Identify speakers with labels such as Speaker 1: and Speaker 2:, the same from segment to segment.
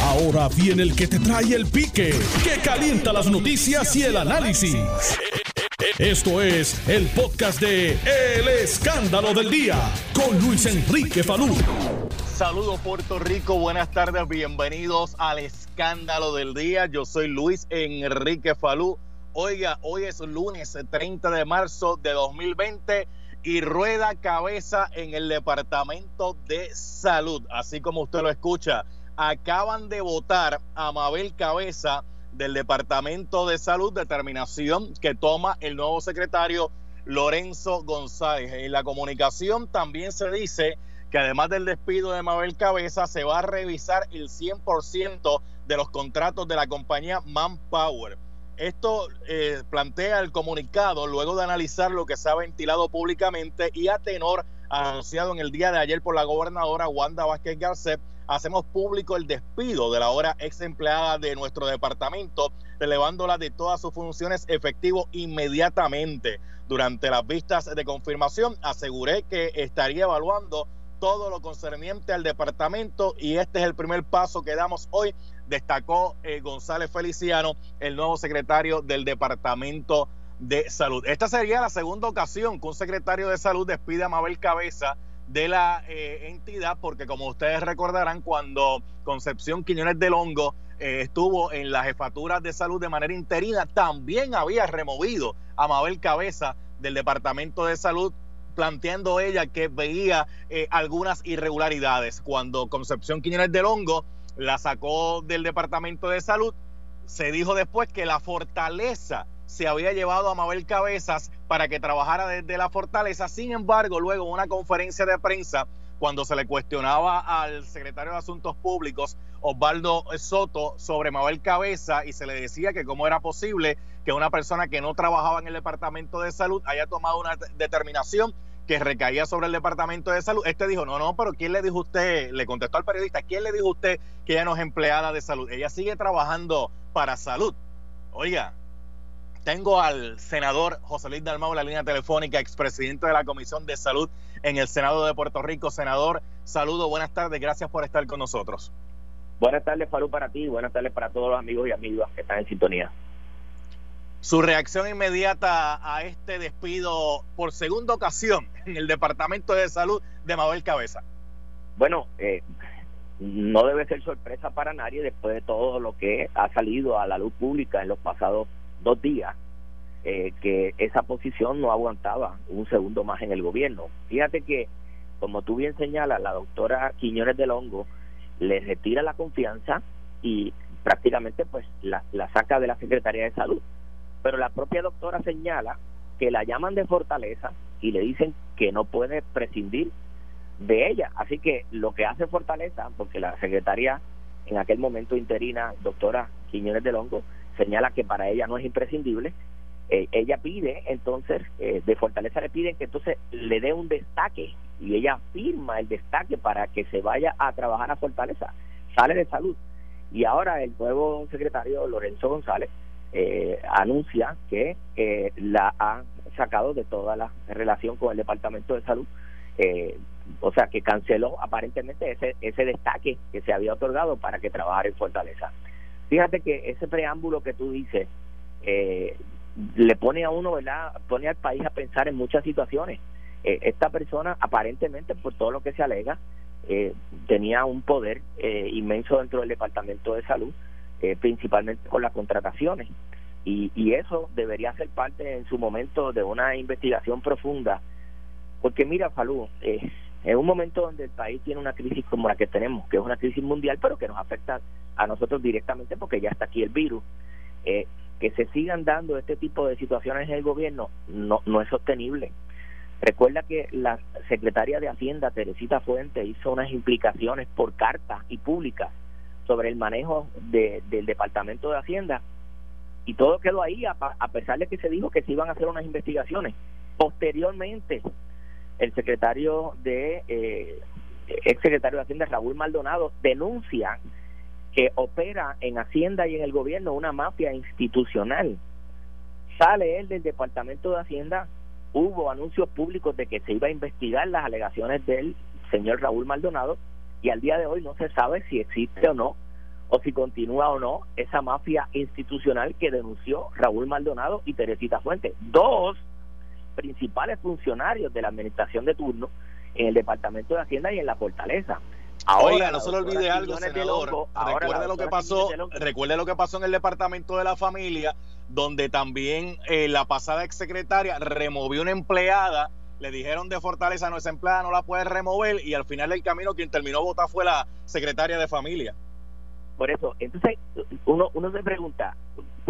Speaker 1: Ahora viene el que te trae el pique, que calienta las noticias y el análisis. Esto es el podcast de El Escándalo del Día con Luis Enrique Falú.
Speaker 2: Saludos Puerto Rico, buenas tardes, bienvenidos al Escándalo del Día. Yo soy Luis Enrique Falú. Oiga, hoy es lunes 30 de marzo de 2020 y rueda cabeza en el Departamento de Salud, así como usted lo escucha. Acaban de votar a Mabel Cabeza del Departamento de Salud, determinación que toma el nuevo secretario Lorenzo González. En la comunicación también se dice que además del despido de Mabel Cabeza, se va a revisar el 100% de los contratos de la compañía Manpower. Esto eh, plantea el comunicado luego de analizar lo que se ha ventilado públicamente y a tenor anunciado en el día de ayer por la gobernadora Wanda Vázquez Garcet, hacemos público el despido de la ahora ex empleada de nuestro departamento, relevándola de todas sus funciones efectivo inmediatamente. Durante las vistas de confirmación, aseguré que estaría evaluando todo lo concerniente al departamento y este es el primer paso que damos hoy, destacó eh, González Feliciano, el nuevo secretario del Departamento de Salud. Esta sería la segunda ocasión que un secretario de Salud despide a Mabel Cabeza de la eh, entidad, porque como ustedes recordarán, cuando Concepción Quiñones del Hongo eh, estuvo en la jefatura de salud de manera interina, también había removido a Mabel Cabeza del Departamento de Salud planteando ella que veía eh, algunas irregularidades. Cuando Concepción Quiñones del Hongo la sacó del Departamento de Salud, se dijo después que la fortaleza se había llevado a Mabel Cabezas para que trabajara desde la fortaleza. Sin embargo, luego en una conferencia de prensa, cuando se le cuestionaba al secretario de Asuntos Públicos, Osvaldo Soto, sobre Mabel Cabeza y se le decía que cómo era posible que una persona que no trabajaba en el Departamento de Salud haya tomado una determinación que recaía sobre el Departamento de Salud. Este dijo, no, no, pero ¿quién le dijo usted? Le contestó al periodista, ¿quién le dijo usted que ella no es empleada de salud? Ella sigue trabajando para salud. Oiga, tengo al senador José Luis Dalmau, la línea telefónica, expresidente de la Comisión de Salud en el Senado de Puerto Rico. Senador, saludo, buenas tardes, gracias por estar con nosotros.
Speaker 3: Buenas tardes, Falú, para ti, buenas tardes para todos los amigos y amigas que están en sintonía.
Speaker 2: Su reacción inmediata a este despido por segunda ocasión en el Departamento de Salud de Mabel Cabeza.
Speaker 3: Bueno, eh, no debe ser sorpresa para nadie después de todo lo que ha salido a la luz pública en los pasados dos días, eh, que esa posición no aguantaba un segundo más en el gobierno. Fíjate que, como tú bien señalas, la doctora Quiñones del Hongo le retira la confianza y prácticamente pues la, la saca de la Secretaría de Salud pero la propia doctora señala que la llaman de fortaleza y le dicen que no puede prescindir de ella. Así que lo que hace Fortaleza, porque la secretaria en aquel momento interina, doctora Quiñones del Hongo, señala que para ella no es imprescindible, eh, ella pide entonces, eh, de Fortaleza le piden que entonces le dé un destaque y ella firma el destaque para que se vaya a trabajar a Fortaleza, sale de salud. Y ahora el nuevo secretario Lorenzo González eh, anuncia que la ha sacado de toda la relación con el Departamento de Salud. O sea, que canceló aparentemente ese, ese destaque que se había otorgado para que trabajara en Fortaleza. Fíjate que ese preámbulo que tú dices eh, le pone a uno, ¿verdad? Pone al país a pensar en muchas situaciones. Eh, esta persona, aparentemente, por todo lo que se alega, eh, tenía un poder eh, inmenso dentro del Departamento de Salud eh, principalmente con las contrataciones. Y, y eso debería ser parte en su momento de una investigación profunda, porque mira, Falú, en un momento donde el país tiene una crisis como la que tenemos, que es una crisis mundial, pero que nos afecta a nosotros directamente porque ya está aquí el virus, eh, que se sigan dando este tipo de situaciones en el gobierno no, no es sostenible. Recuerda que la secretaria de Hacienda, Teresita Fuente, hizo unas implicaciones por carta y públicas sobre el manejo de, del Departamento de Hacienda y todo quedó ahí a, a, pesar de que se dijo que se iban a hacer unas investigaciones. Posteriormente, el secretario de eh, ex secretario de Hacienda Raúl Maldonado denuncia que opera en Hacienda y en el gobierno una mafia institucional. Sale él del Departamento de Hacienda, hubo anuncios públicos de que se iba a investigar las alegaciones del señor Raúl Maldonado y al día de hoy no se sabe si existe o no o si continúa o no esa mafia institucional que denunció Raúl Maldonado y Teresita Fuentes, dos principales funcionarios de la administración de turno en el Departamento de Hacienda y en la Fortaleza.
Speaker 2: Ahora, no se le olvide algo, senador. recuerde lo que pasó, recuerde lo que pasó en el Departamento de la Familia, donde también eh, la pasada exsecretaria removió una empleada, le dijeron de Fortaleza, no, esa empleada no la puede remover, y al final del camino quien terminó votar fue la secretaria de Familia.
Speaker 3: Por eso, entonces uno, uno se pregunta,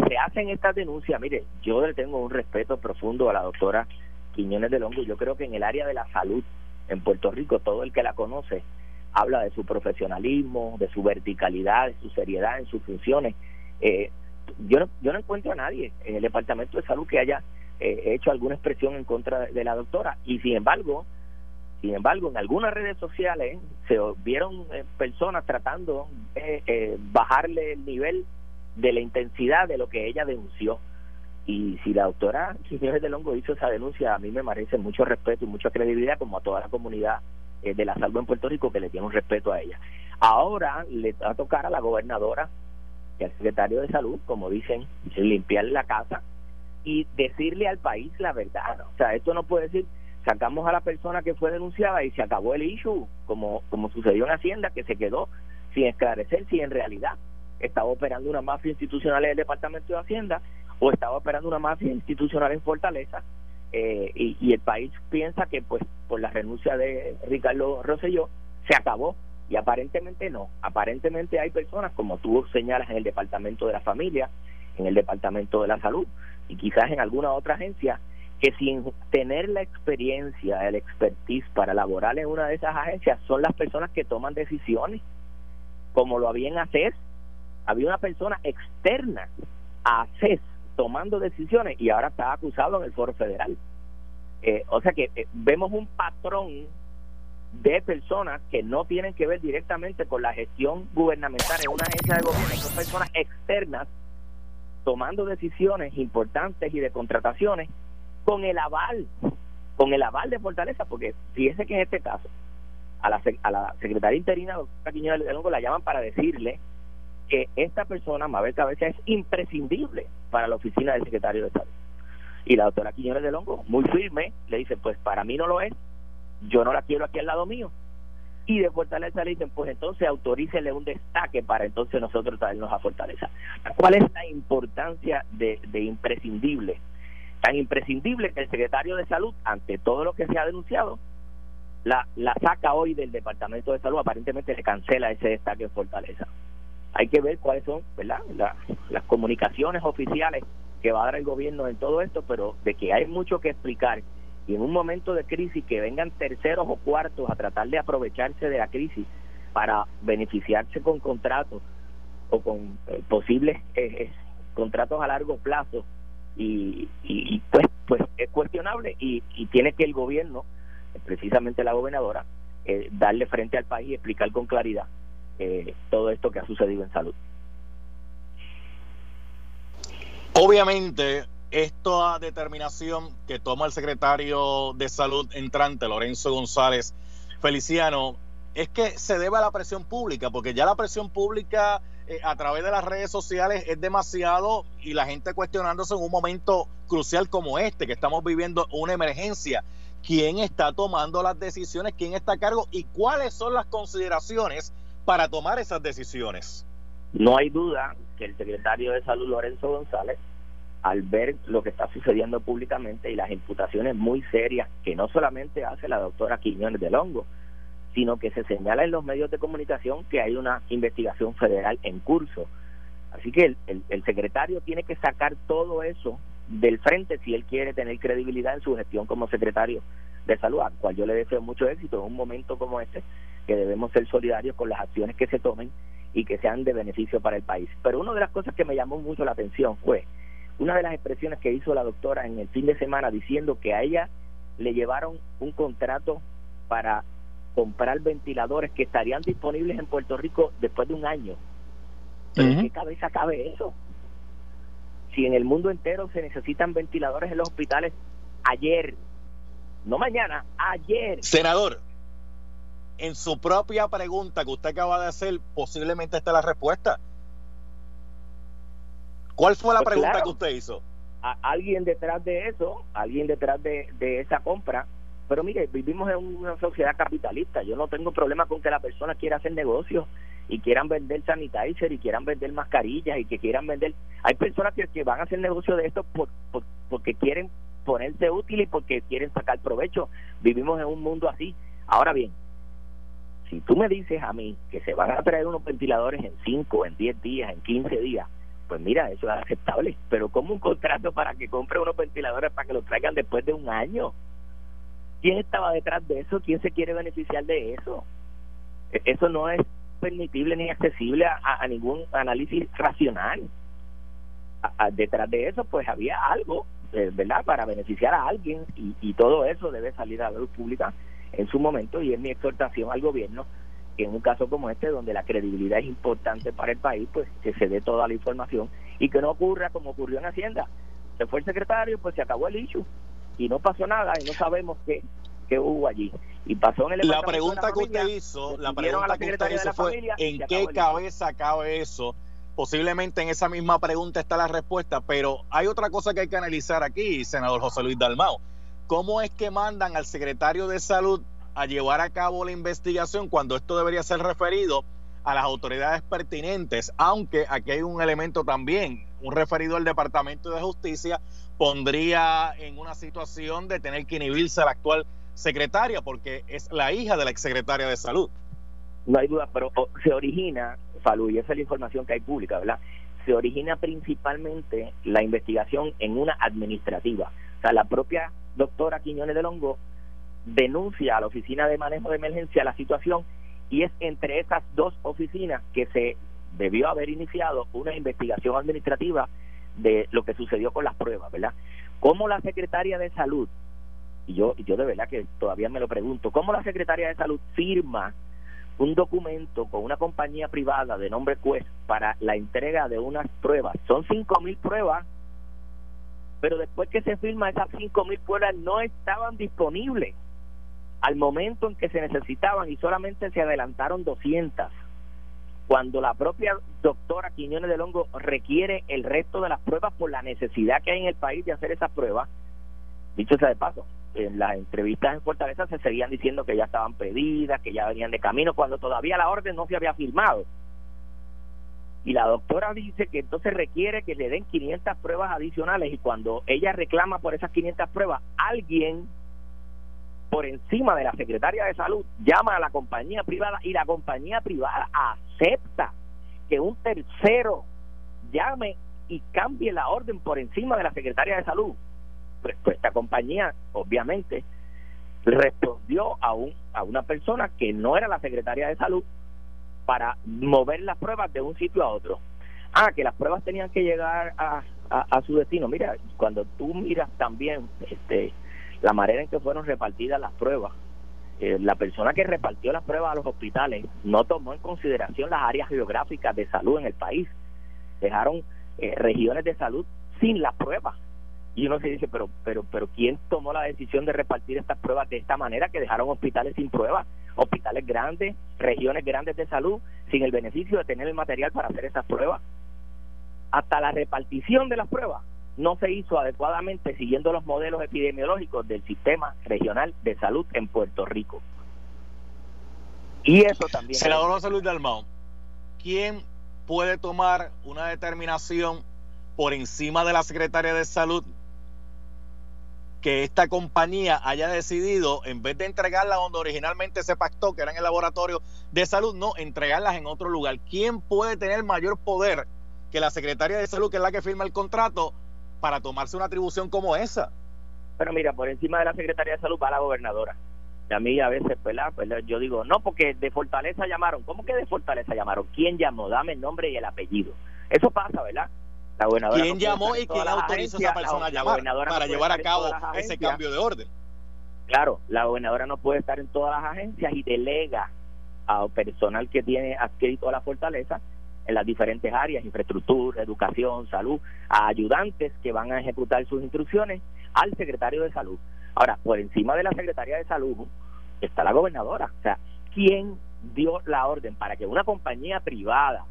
Speaker 3: se hacen estas denuncias, mire, yo le tengo un respeto profundo a la doctora Quiñones de Longo, yo creo que en el área de la salud en Puerto Rico, todo el que la conoce habla de su profesionalismo, de su verticalidad, de su seriedad en sus funciones. Eh, yo, no, yo no encuentro a nadie en el Departamento de Salud que haya eh, hecho alguna expresión en contra de la doctora. Y sin embargo sin embargo, en algunas redes sociales se vieron eh, personas tratando de eh, bajarle el nivel de la intensidad de lo que ella denunció. Y si la doctora Quiñones de Longo hizo esa denuncia, a mí me merece mucho respeto y mucha credibilidad, como a toda la comunidad eh, de la salud en Puerto Rico, que le tiene un respeto a ella. Ahora le va a tocar a la gobernadora y al secretario de salud, como dicen, limpiar la casa y decirle al país la verdad. O sea, esto no puede decir sacamos a la persona que fue denunciada y se acabó el issue, como, como sucedió en Hacienda, que se quedó sin esclarecer si en realidad estaba operando una mafia institucional en el Departamento de Hacienda o estaba operando una mafia institucional en Fortaleza. Eh, y, el país piensa que pues por la renuncia de Ricardo Rosselló se acabó y aparentemente no. Aparentemente hay personas, como tú señalas, en el Departamento de la Familia, en el Departamento de la Salud y quizás en alguna otra agencia que sin tener la experiencia, el expertise para laborar en una de esas agencias, son las personas que toman decisiones, como lo había en ACES. Había una persona externa a ACES tomando decisiones y ahora está acusado en el foro federal. Eh, o sea que eh, vemos un patrón de personas que no tienen que ver directamente con la gestión gubernamental en una agencia de gobierno, son personas externas tomando decisiones importantes y de contrataciones con el aval, con el aval de Fortaleza, porque fíjese que en este caso, a la, a la secretaria interina, doctora Quiñones de Longo, la llaman para decirle que esta persona, Mabel Cabeza, es imprescindible para la oficina del secretario de Estado. Y la doctora Quiñones de Longo, muy firme, le dice, pues para mí no lo es, yo no la quiero aquí al lado mío. Y de Fortaleza le dicen, pues entonces autorícele un destaque para entonces nosotros traernos a Fortaleza. ¿Cuál es la importancia de imprescindible? Tan imprescindible que el secretario de salud, ante todo lo que se ha denunciado, la, la saca hoy del Departamento de Salud, aparentemente le cancela ese destaque en Fortaleza. Hay que ver cuáles son ¿verdad? las comunicaciones oficiales que va a dar el gobierno en todo esto, pero de que hay mucho que explicar y en un momento de crisis que vengan terceros o cuartos a tratar de aprovecharse de la crisis para beneficiarse con contratos o con eh, posibles eh, eh, contratos a largo plazo y, pues pues es cuestionable y, y tiene que el gobierno precisamente la gobernadora eh, darle frente al país y explicar con claridad eh, todo esto que ha sucedido en salud.
Speaker 2: Obviamente esta determinación que toma el secretario de salud entrante Lorenzo González Feliciano es que se debe a la presión pública porque ya la presión pública eh, a través de las redes sociales es demasiado y la gente cuestionándose en un momento crucial como este, que estamos viviendo una emergencia. ¿Quién está tomando las decisiones? ¿Quién está a cargo? ¿Y cuáles son las consideraciones para tomar esas decisiones?
Speaker 3: No hay duda que el secretario de Salud, Lorenzo González, al ver lo que está sucediendo públicamente y las imputaciones muy serias que no solamente hace la doctora Quiñones del Hongo, sino que se señala en los medios de comunicación que hay una investigación federal en curso. Así que el, el, secretario tiene que sacar todo eso del frente si él quiere tener credibilidad en su gestión como secretario de salud, al cual yo le deseo mucho éxito en un momento como este, que debemos ser solidarios con las acciones que se tomen y que sean de beneficio para el país. Pero una de las cosas que me llamó mucho la atención fue una de las expresiones que hizo la doctora en el fin de semana diciendo que a ella le llevaron un contrato para comprar ventiladores que estarían disponibles en Puerto Rico después de un año. ¿Pero ¿en qué cabeza cabe eso? Si en el mundo entero se necesitan ventiladores en los hospitales ayer, no mañana, ayer.
Speaker 2: Senador, en su propia pregunta que usted acaba de hacer, posiblemente está la respuesta. ¿Cuál fue la pues pregunta que usted hizo?
Speaker 3: alguien detrás de eso, alguien detrás de, de esa compra. Pero mire, vivimos en una sociedad capitalista. Yo no tengo problema con que la persona quiera hacer negocios y quieran vender sanitizer y quieran vender mascarillas y que quieran vender. Hay personas que, que van a hacer negocio de esto por, porque quieren ponerse útil y porque quieren sacar provecho. Vivimos en un mundo así. Ahora bien, si tú me dices a mí que se van a traer unos ventiladores en 5, en 10 días, en 15 días, pues mira, eso es aceptable. Pero como un contrato para que compre unos ventiladores para que los traigan después de un año? ¿Quién estaba detrás de eso? ¿Quién se quiere beneficiar de eso? E, eso no es permitible ni accesible a, ningún análisis racional. detrás de eso, pues había algo, eh, ¿verdad?, para beneficiar a alguien y, y todo eso debe salir a la luz pública en su momento y es mi exhortación al gobierno que en un caso como este, donde la credibilidad es importante para el país, pues que se dé toda la información y que no ocurra como ocurrió en Hacienda. Se fue el secretario, pues se acabó el issue y no pasó nada y no sabemos qué, qué hubo allí. Y pasó en el
Speaker 2: La pregunta que usted hizo, la pregunta que usted hizo fue ¿en qué cabeza cabe eso? Posiblemente en esa misma pregunta está la respuesta, pero hay otra cosa que hay que analizar aquí, senador José Luis Dalmao. ¿Cómo es que mandan al secretario de Salud a llevar a cabo la investigación cuando esto debería ser referido a las autoridades pertinentes, aunque aquí hay un elemento también, un referido al Departamento de Justicia pondría en una situación de tener que inhibirse a la actual secretaria, porque es la hija de la exsecretaria de Salud.
Speaker 3: No hay duda, pero oh, se origina, Falú, y esa es la información que hay pública, ¿verdad? Se origina principalmente la investigación en una administrativa. O sea, la propia doctora Quiñones de Longo denuncia a la Oficina de Manejo de Emergencia la situación y es entre esas dos oficinas que se debió haber iniciado una investigación administrativa de lo que sucedió con las pruebas, ¿verdad? ¿Cómo la secretaria de Salud, y yo, yo de verdad que todavía me lo pregunto, cómo la secretaria de Salud firma un documento con una compañía privada de nombre Quest para la entrega de unas pruebas? Son cinco mil pruebas, pero después que se firma esas cinco mil pruebas no estaban disponibles al momento en que se necesitaban y solamente se adelantaron 200, cuando la propia doctora Quiñones de Longo requiere el resto de las pruebas por la necesidad que hay en el país de hacer esas pruebas, dicho sea de paso, en las entrevistas en Fortaleza se seguían diciendo que ya estaban pedidas, que ya venían de camino, cuando todavía la orden no se había firmado. Y la doctora dice que entonces requiere que le den 500 pruebas adicionales y cuando ella reclama por esas 500 pruebas, alguien por encima de la secretaria de salud, llama a la compañía privada y la compañía privada acepta que un tercero llame y cambie la orden por encima de la secretaria de salud. Pues, pues, esta compañía, obviamente, respondió a, un, a una persona que no era la secretaria de salud para mover las pruebas de un sitio a otro. Ah, que las pruebas tenían que llegar a, a, a su destino. Mira, cuando tú miras también este la manera en que fueron repartidas las pruebas. Eh, la persona que repartió las pruebas a los hospitales no tomó en consideración las áreas geográficas de salud en el país. Dejaron eh, regiones de salud sin las pruebas. Y uno se dice, pero, pero, pero ¿quién tomó la decisión de repartir estas pruebas de esta manera que dejaron hospitales sin pruebas? Hospitales grandes, regiones grandes de salud, sin el beneficio de tener el material para hacer esas pruebas. Hasta la repartición de las pruebas no se hizo adecuadamente siguiendo los modelos epidemiológicos del sistema regional de salud en Puerto Rico. Y eso también.
Speaker 2: Senador José Luis Dalmau, ¿quién puede tomar una determinación por encima de la Secretaría de Salud que esta compañía haya decidido, en vez de entregarla donde originalmente se pactó, que era en el laboratorio de salud, no, entregarlas en otro lugar? ¿Quién puede tener mayor poder que la Secretaría de Salud, que es la que firma el contrato, para tomarse una atribución como esa.
Speaker 3: Pero mira, por encima de la Secretaría de Salud va la gobernadora. Y a mí a veces, ¿verdad? Pues yo digo, no, porque de Fortaleza llamaron. ¿Cómo que de Fortaleza llamaron? ¿Quién llamó? Dame el nombre y el apellido. Eso pasa, ¿verdad?
Speaker 2: La gobernadora ¿Quién llamó y quién autorizó a esa persona a llamar para llevar a cabo ese cambio de orden?
Speaker 3: Claro, la gobernadora no puede estar en todas las agencias y delega a personal que tiene adscrito a la fortaleza en las diferentes áreas, infraestructura, educación, salud, a ayudantes que van a ejecutar sus instrucciones al secretario de salud. Ahora, por encima de la secretaria de salud está la gobernadora. O sea, quien dio la orden para que una compañía privada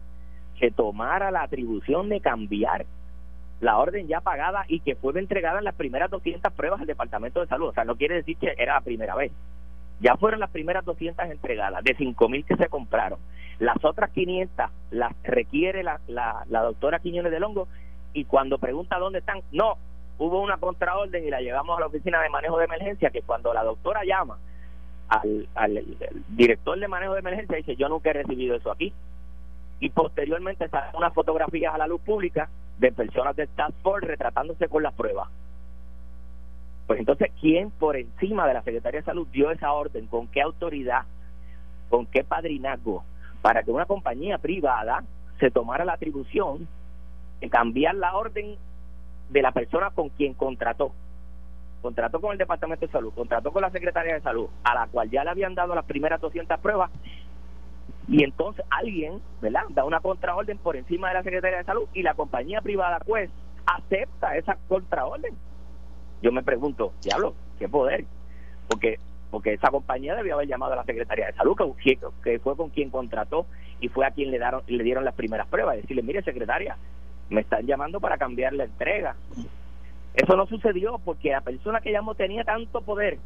Speaker 3: que tomara la atribución de cambiar la orden ya pagada y que fue entregada en las primeras 200 pruebas al Departamento de Salud. O sea, no quiere decir que era la primera vez. Ya fueron las primeras 200 entregadas, de 5.000 que se compraron. Las otras 500 las requiere la, la, la doctora Quiñones de Longo y cuando pregunta dónde están, no, hubo una contraorden y la llevamos a la oficina de manejo de emergencia que cuando la doctora llama al, director de manejo de emergencia dice yo nunca he recibido eso aquí y posteriormente salen unas fotografías a la luz pública de personas de Task Force retratándose con las pruebas pues entonces quién por encima de la Secretaría de Salud dio esa orden con qué autoridad con qué padrinazgo para que una compañía privada se tomara la atribución de cambiar la orden de la persona con quien contrató. Contrató con el Departamento de Salud, contrató con la Secretaría de Salud, a la cual ya le habían dado las primeras 200 pruebas, y entonces alguien, ¿verdad?, da una contraorden por encima de la Secretaría de Salud y la compañía privada, pues, acepta esa contraorden. Yo me pregunto, diablo, ¿qué poder? Porque porque esa compañía debió haber llamado a la Secretaría de Salud, que, fue con quien contrató y fue a quien le, daron, le dieron las primeras pruebas. Decirle, mire, secretaria, me están llamando para cambiar la entrega. Eso no sucedió porque la persona que llamó tenía tanto poder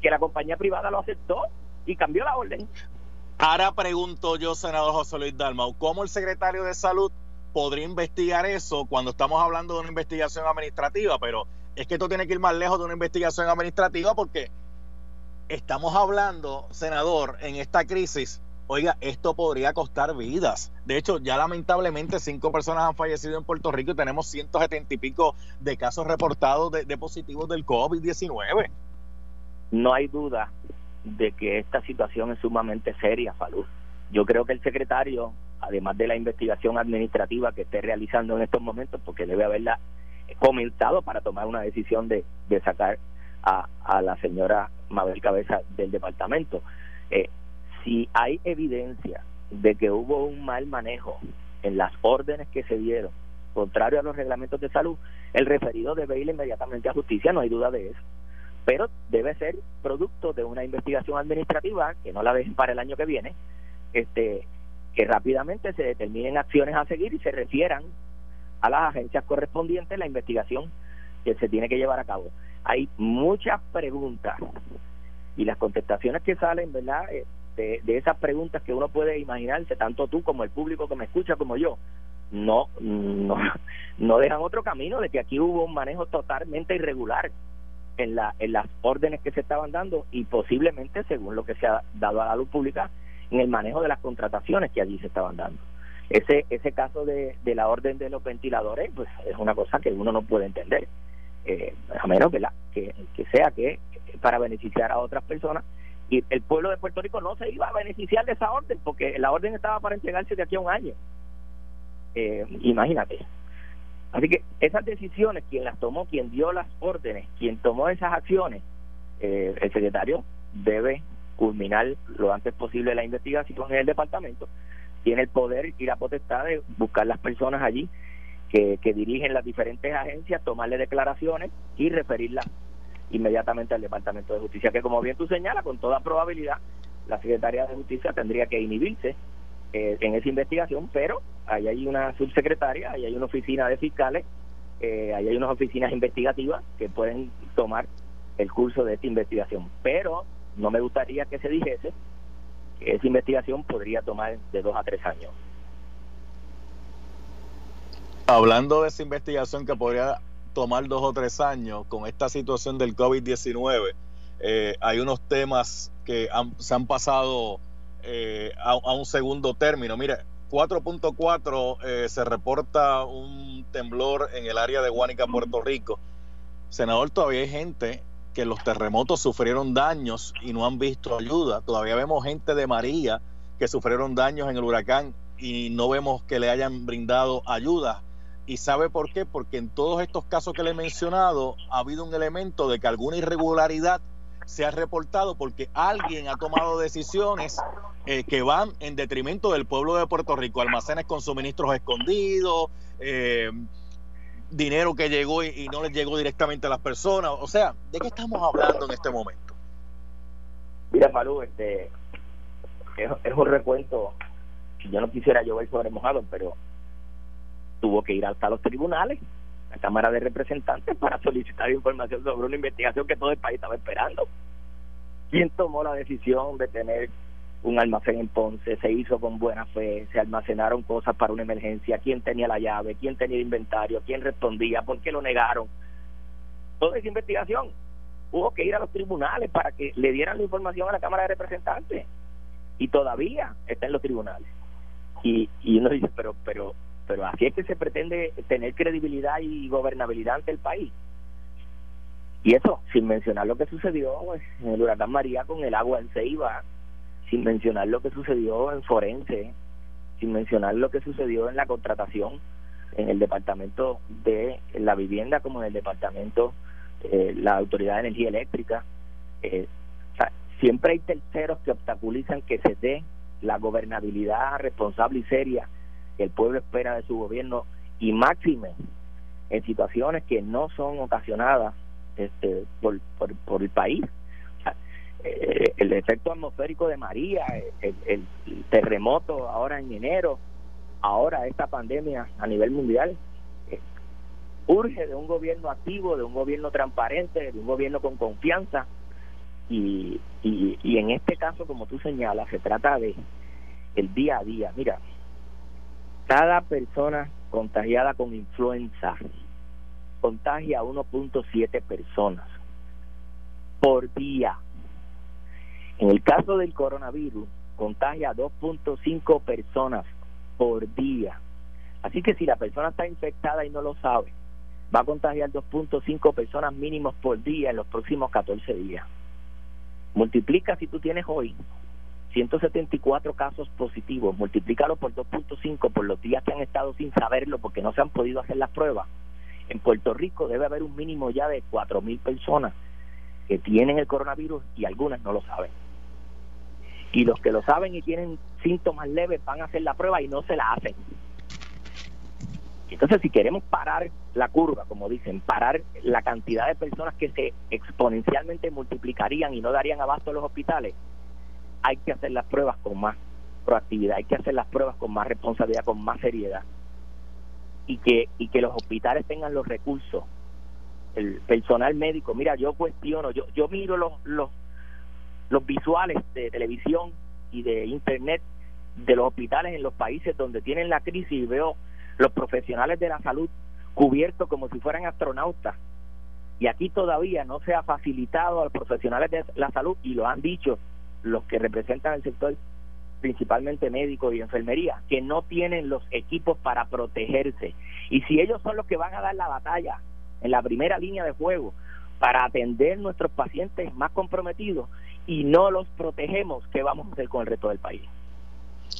Speaker 3: que la compañía privada lo aceptó y cambió la orden.
Speaker 2: Ahora pregunto yo, senador José Luis Dalmau, ¿cómo el secretario de Salud podría investigar eso cuando estamos hablando de una investigación administrativa? Pero es que esto tiene que ir más lejos de una investigación administrativa porque estamos hablando, senador, en esta crisis Oiga, esto podría costar vidas. De hecho, ya lamentablemente cinco personas han fallecido en Puerto Rico y tenemos 170 y pico de casos reportados de, positivos del COVID-19.
Speaker 3: No hay duda de que esta situación es sumamente seria, Falú. Yo creo que el secretario, además de la investigación administrativa que esté realizando en estos momentos, porque debe haberla comenzado para tomar una decisión de, sacar a, a, la señora Mabel Cabeza del departamento, eh, si hay evidencia de que hubo un mal manejo en las órdenes que se dieron, contrario a los reglamentos de salud, el referido debe ir inmediatamente a justicia, no hay duda de eso. Pero debe ser producto de una investigación administrativa, que no la dejen para el año que viene, este que rápidamente se determinen acciones a seguir y se refieran a las agencias correspondientes la investigación que se tiene que llevar a cabo. Hay muchas preguntas y las contestaciones que salen, ¿verdad? Eh, de, esas preguntas que uno puede imaginarse, tanto tú como el público que me escucha como yo, no, no, no dejan otro camino de que aquí hubo un manejo totalmente irregular en, la, en las órdenes que se estaban dando y posiblemente, según lo que se ha dado a la luz pública, en el manejo de las contrataciones que allí se estaban dando. Ese, ese caso de, de la orden de los ventiladores, pues es una cosa que uno no puede entender, eh, a menos que, la, que, que sea que para beneficiar a otras personas y el pueblo de Puerto Rico no se iba a beneficiar de esa orden porque la orden estaba para entregarse de aquí a un año. Eh, imagínate. Así que esas decisiones, quien las tomó, quien dio las órdenes, quien tomó esas acciones, eh, el secretario debe culminar lo antes posible la investigación en el departamento. Tiene el poder y la potestad de buscar las personas allí que, dirigen las diferentes agencias, tomarle declaraciones y referirlas inmediatamente al Departamento de Justicia, que como bien tú señalas, con toda probabilidad la Secretaría de Justicia tendría que inhibirse eh, en esa investigación, pero ahí hay una subsecretaria, ahí hay una oficina de fiscales, eh, ahí hay unas oficinas investigativas que pueden tomar el curso de esta investigación. Pero no me gustaría que se dijese esa investigación podría tomar de dos a tres años.
Speaker 2: Hablando de esa investigación que podría tomar dos o tres años con esta situación del COVID-19, eh, hay unos temas que se han pasado eh, a, un segundo término. Mire, 4.4 eh, se reporta un temblor en el área de Guánica, Puerto Rico. Senador, todavía hay gente que los terremotos sufrieron daños y no han visto ayuda. Todavía vemos gente de María que sufrieron daños en el huracán y no vemos que le hayan brindado ayuda. ¿Y sabe por qué? Porque en todos estos casos que le he mencionado ha habido un elemento de que alguna irregularidad se ha reportado porque alguien ha tomado decisiones eh, que van en detrimento del pueblo de Puerto Rico, almacenes con suministros escondidos, eh, dinero que llegó y, no les llegó directamente a las personas. O sea, ¿de qué estamos hablando en este momento?
Speaker 3: Mira, Falú, este, es, un recuento que yo no quisiera llover sobre mojado, pero tuvo que ir hasta los tribunales, la Cámara de Representantes, para solicitar información sobre una investigación que todo el país estaba esperando. ¿Quién tomó la decisión de tener un almacén en Ponce? Se hizo con buena fe, se almacenaron cosas para una emergencia, quién tenía la llave, quién tenía el inventario, quién respondía, por qué lo negaron. Toda esa investigación hubo que ir a los tribunales para que le dieran la información a la Cámara de Representantes y todavía está en los tribunales. Y, y uno dice, pero, pero, pero así es que se pretende tener credibilidad y gobernabilidad ante el país. Y eso, sin mencionar lo que sucedió en el huracán María con el agua en Ceiba, sin mencionar lo que sucedió en Forense, sin mencionar lo que sucedió en la contratación en el departamento de la vivienda como en el departamento eh, la autoridad de energía eléctrica. Eh, siempre hay terceros que obstaculizan que se dé la gobernabilidad responsable y seria que el pueblo espera de su gobierno y máxime en situaciones que no son ocasionadas este, por, por, el país. Eh, el efecto atmosférico de María, el, terremoto ahora en enero, ahora esta pandemia a nivel mundial, eh, urge de un gobierno activo, de un gobierno transparente, de un gobierno con confianza. Y, y, en este caso, como tú señalas, se trata de el día a día. Mira, cada persona contagiada con influenza contagia a 1.7 personas por día. En el caso del coronavirus, contagia a 2.5 personas por día. Así que si la persona está infectada y no lo sabe, va a contagiar 2.5 personas mínimos por día en los próximos 14 días. Multiplica si tú tienes hoy 174 casos positivos, multiplícalo por 2.5 por los días que han estado sin saberlo porque no se han podido hacer las pruebas en Puerto Rico debe haber un mínimo ya de 4.000 personas que tienen el coronavirus y algunas no lo saben. Y los que lo saben y tienen síntomas leves van a hacer la prueba y no se la hacen. Entonces, si queremos parar la curva, como dicen, parar la cantidad de personas que se exponencialmente multiplicarían y no darían abasto a los hospitales, hay que hacer las pruebas con más proactividad, hay que hacer las pruebas con más responsabilidad, con más seriedad y que y que los hospitales tengan los recursos el personal médico mira yo cuestiono yo yo miro los los los visuales de televisión y de internet de los hospitales en los países donde tienen la crisis y veo los profesionales de la salud cubiertos como si fueran astronautas y aquí todavía no se ha facilitado a los profesionales de la salud y lo han dicho los que representan el sector principalmente médicos y enfermería, que no tienen los equipos para protegerse. Y si ellos son los que van a dar la batalla en la primera línea de fuego para atender nuestros pacientes más comprometidos y no los protegemos, ¿qué vamos a hacer con el resto del país?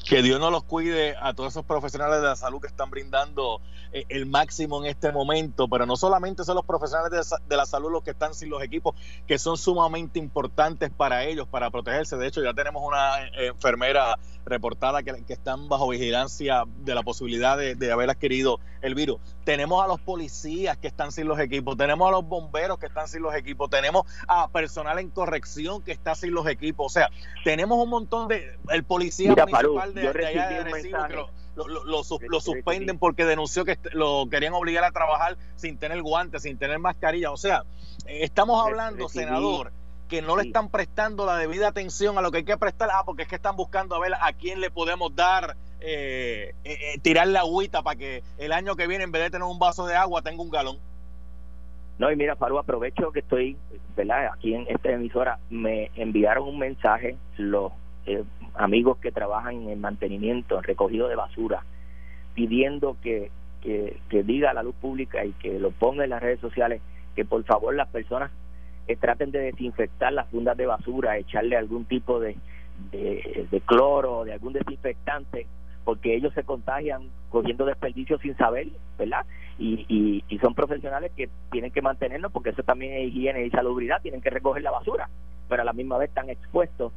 Speaker 2: Que Dios nos los cuide a todos esos profesionales de la salud que están brindando eh, el máximo en este momento, pero no solamente son los profesionales de, la salud los que están sin los equipos, que son sumamente importantes para ellos, para protegerse. De hecho, ya tenemos una eh, enfermera reportada que, están bajo vigilancia de la posibilidad de, haber adquirido el virus. Tenemos a los policías que están sin los equipos, tenemos a los bomberos que están sin los equipos, tenemos a personal en corrección que está sin los equipos. O sea, tenemos un montón de... El policía municipal de, allá de Arecibo lo, suspenden porque denunció que lo querían obligar a trabajar sin tener guantes, sin tener mascarilla. O sea, estamos hablando, senador, que no le están prestando la debida atención a lo que hay que prestar. Ah, porque es que están buscando a ver a quién le podemos dar, eh, eh, eh, tirar la agüita para que el año que viene, en vez de tener un vaso de agua, tenga un galón.
Speaker 3: No, y mira, Faru, aprovecho que estoy, ¿verdad? Aquí en esta emisora me enviaron un mensaje los amigos que trabajan en mantenimiento, en recogido de basura, pidiendo que, que, diga a la luz pública y que lo ponga en las redes sociales que por favor las personas eh, traten de desinfectar las fundas de basura, echarle algún tipo de, de, de cloro, de algún desinfectante, porque ellos se contagian cogiendo desperdicios sin saber, ¿verdad? Y, y, y, son profesionales que tienen que mantenernos, porque eso también es higiene y salubridad, tienen que recoger la basura, pero a la misma vez están expuestos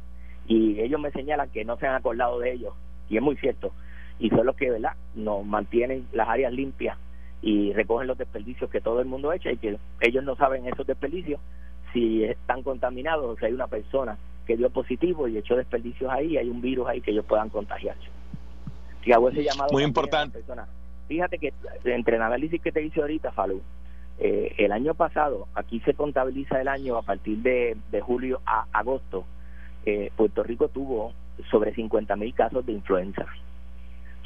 Speaker 3: y ellos me señalan que no se han acordado de ellos y es muy cierto y son los que verdad nos mantienen las áreas limpias y recogen los desperdicios que todo el mundo echa y que ellos no saben esos desperdicios si están contaminados o si hay una persona que dio positivo y echó desperdicios ahí, hay un virus ahí que ellos puedan contagiarse. Si hago ese llamado
Speaker 2: Muy importante.
Speaker 3: Fíjate que entre el análisis que te hice ahorita, Falú, eh, el año pasado, aquí se contabiliza el año a partir de, julio a agosto, Puerto Rico tuvo sobre 50 mil casos de influenza,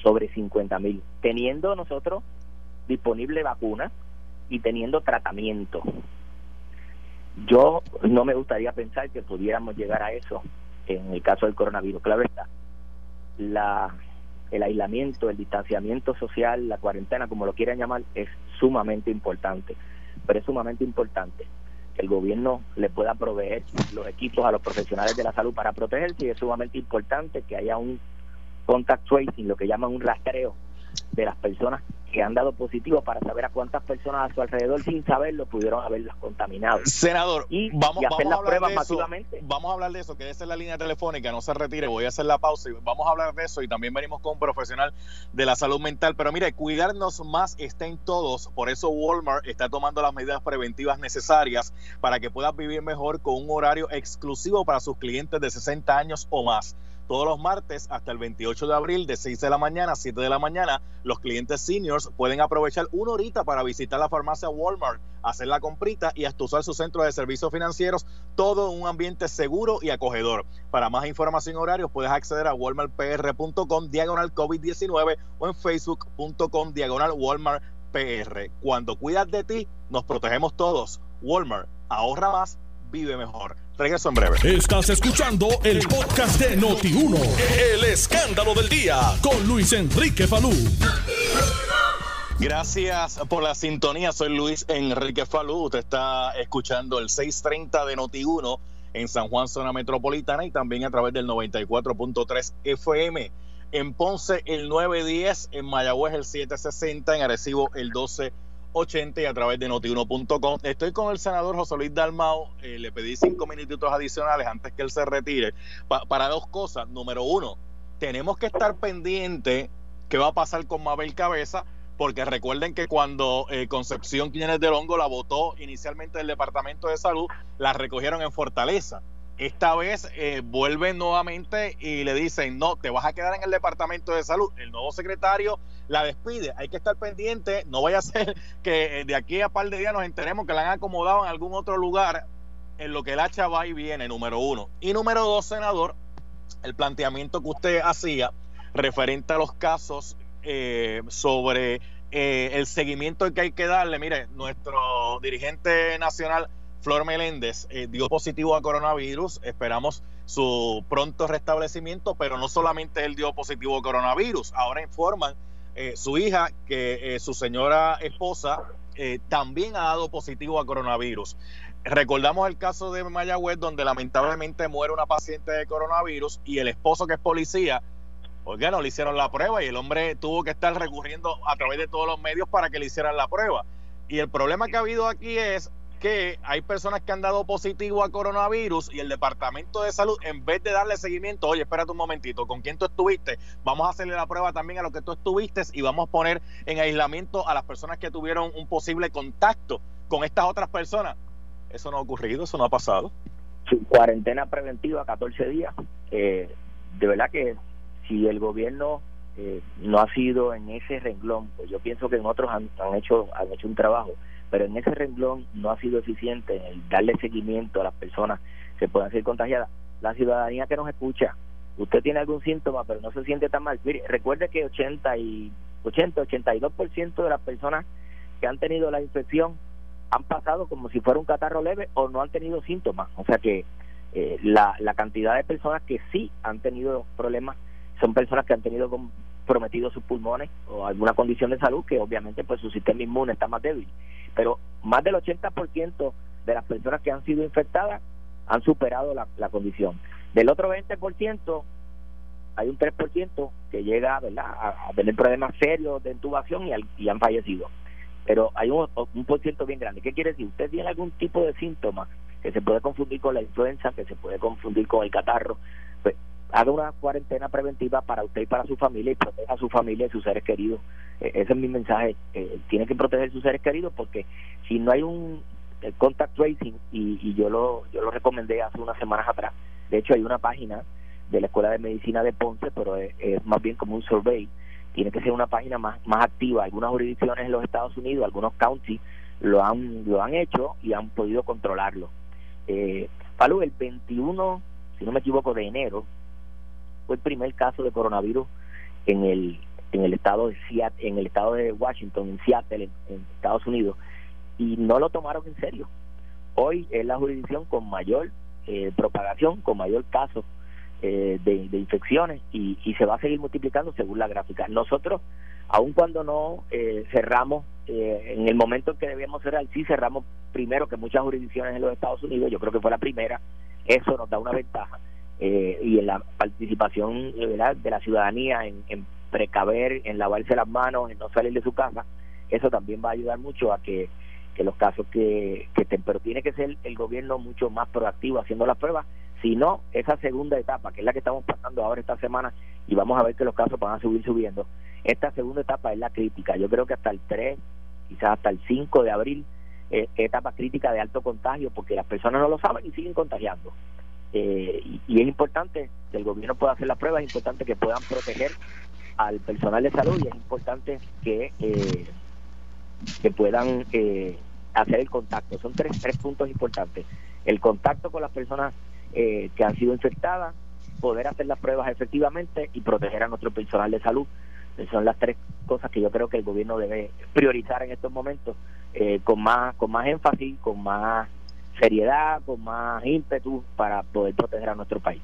Speaker 3: sobre 50 mil, teniendo nosotros disponible vacuna y teniendo tratamiento. Yo no me gustaría pensar que pudiéramos llegar a eso en el caso del coronavirus. Claro está, la, el aislamiento, el distanciamiento social, la cuarentena, como lo quieran llamar, es sumamente importante. Pero es sumamente importante que el gobierno le pueda proveer los equipos a los profesionales de la salud para protegerse y es sumamente importante que haya un contact tracing, lo que llaman un rastreo de las personas que han dado positivo para saber a cuántas personas a su alrededor sin saberlo pudieron haberlas contaminado.
Speaker 2: Senador,
Speaker 3: y, vamos, hacer las pruebas
Speaker 2: masivamente. Vamos a hablar de eso, que esa es la línea telefónica, no se retire, voy a hacer la pausa y vamos a hablar de eso y también venimos con un profesional de la salud mental. Pero mire, cuidarnos más está en todos, por eso Walmart está tomando las medidas preventivas necesarias para que puedas vivir mejor con un horario exclusivo para sus clientes de 60 años o más todos los martes hasta el 28 de abril de 6 de la mañana a 7 de la mañana, los clientes seniors pueden aprovechar una horita para visitar la farmacia Walmart, hacer la comprita y hasta usar su centro de servicios financieros, todo en un ambiente seguro y acogedor. Para más información y horarios puedes acceder a walmartpr.com diagonal COVID-19 o en facebook.com diagonal Walmart PR. Cuando cuidas de ti, nos protegemos todos. Walmart, ahorra más, vive mejor. Regreso en breve.
Speaker 1: Estás escuchando el podcast de Noti1. El escándalo del día con Luis Enrique Falú.
Speaker 2: Gracias por la sintonía. Soy Luis Enrique Falú. Usted está escuchando el 630 de Noti1 en San Juan, zona metropolitana, y también a través del 94.3 FM. En Ponce, el 910, en Mayagüez, el 760, en Arecibo, el 12 80 y a través de notiuno.com. Estoy con el senador José Luis Dalmau. Eh, le pedí cinco minutitos adicionales antes que él se retire para dos cosas. Número uno, tenemos que estar pendiente qué va a pasar con Mabel Cabeza, porque recuerden que cuando eh, Concepción Quiñones del Hongo la votó inicialmente del Departamento de Salud, la recogieron en Fortaleza. Esta vez eh, vuelven nuevamente y le dicen, no, te vas a quedar en el Departamento de Salud. El nuevo secretario la despide. Hay que estar pendiente, no vaya a ser que eh, de aquí a par de días nos enteremos que la han acomodado en algún otro lugar en lo que la hacha va y viene, número uno. Y número dos, senador, el planteamiento que usted hacía referente a los casos eh, sobre el seguimiento que hay que darle. Mire, nuestro dirigente nacional Flor Meléndez eh, dio positivo a coronavirus. Esperamos su pronto restablecimiento, pero no solamente él dio positivo a coronavirus. Ahora informan eh, su hija que eh, su señora esposa también ha dado positivo a coronavirus. Recordamos el caso de Mayagüez, donde lamentablemente muere una paciente de coronavirus y el esposo, que es policía, oiga, no le hicieron la prueba y el hombre tuvo que estar recurriendo a través de todos los medios para que le hicieran la prueba. Y el problema que ha habido aquí es que hay personas que han dado positivo a coronavirus y el Departamento de Salud, en vez de darle seguimiento, oye, espérate un momentito, ¿con quién tú estuviste? Vamos a hacerle la prueba también a lo que tú estuviste y vamos a poner en aislamiento a las personas que tuvieron un posible contacto con estas otras personas. Eso no ha ocurrido, eso no ha pasado.
Speaker 3: cuarentena preventiva, 14 días. Eh, de verdad que si el gobierno eh, no ha sido en ese renglón, pues yo pienso que en otros han, han hecho han hecho un trabajo pero en ese renglón no ha sido eficiente en el darle seguimiento a las personas que puedan ser contagiadas. La ciudadanía que nos escucha, usted tiene algún síntoma, pero no se siente tan mal. Recuerde que 80 y 80, 82% de las personas que han tenido la infección han pasado como si fuera un catarro leve o no han tenido síntomas. O sea que eh, la, la cantidad de personas que sí han tenido problemas son personas que han tenido comprometido sus pulmones o alguna condición de salud que obviamente pues su sistema inmune está más débil pero más del 80% de las personas que han sido infectadas han superado la, la condición. Del otro 20%, hay un 3% que llega ¿verdad? A, tener problemas serios de intubación y, y han fallecido. Pero hay un, un por ciento bien grande. ¿Qué quiere decir? Usted tiene algún tipo de síntoma que se puede confundir con la influenza, que se puede confundir con el catarro, pues haga una cuarentena preventiva para usted y para su familia y proteja a su familia y sus seres queridos. E, ese es mi mensaje. Eh, tiene que proteger sus seres queridos porque si no hay un contact tracing, y, yo lo yo lo recomendé hace unas semanas atrás, De hecho, hay una página de la Escuela de Medicina de Ponce, pero es, más bien como un survey. Tiene que ser una página más, más activa. Algunas jurisdicciones en los Estados Unidos, algunos counties, lo han, lo han hecho y han podido controlarlo. Eh, el 21, si no me equivoco, de enero, fue el primer caso de coronavirus en el en el estado de Seattle, en el estado de Washington, en Seattle, en, Estados Unidos, y no lo tomaron en serio. Hoy es la jurisdicción con mayor eh, propagación, con mayor caso eh, de, infecciones y, se va a seguir multiplicando según la gráfica. Nosotros, aun cuando no eh, cerramos en el momento en que debíamos cerrar, sí cerramos primero que muchas jurisdicciones en los Estados Unidos, yo creo que fue la primera, eso nos da una ventaja eh, y en la participación de la ciudadanía en, precaver, en lavarse las manos, en no salir de su casa, eso también va a ayudar mucho a que, los casos que, que estén, pero tiene que ser el gobierno mucho más proactivo haciendo las pruebas, si no, esa segunda etapa, que es la que estamos pasando ahora esta semana, y vamos a ver que los casos van a subir subiendo, esta segunda etapa es la crítica, yo creo que hasta el 3, quizás hasta el 5 de abril, eh, etapa crítica de alto contagio, porque las personas no lo saben y siguen contagiando. Eh, y, es importante que el gobierno pueda hacer la prueba, es importante que puedan proteger al personal de salud y es importante que, eh, que puedan eh, hacer el contacto. Son tres, tres puntos importantes. El contacto con las personas que han sido infectadas, poder hacer las pruebas efectivamente y proteger a nuestro personal de salud. son las tres cosas que yo creo que el gobierno debe priorizar en estos momentos con más con más énfasis, con más seriedad, con más ímpetu para poder proteger a nuestro país.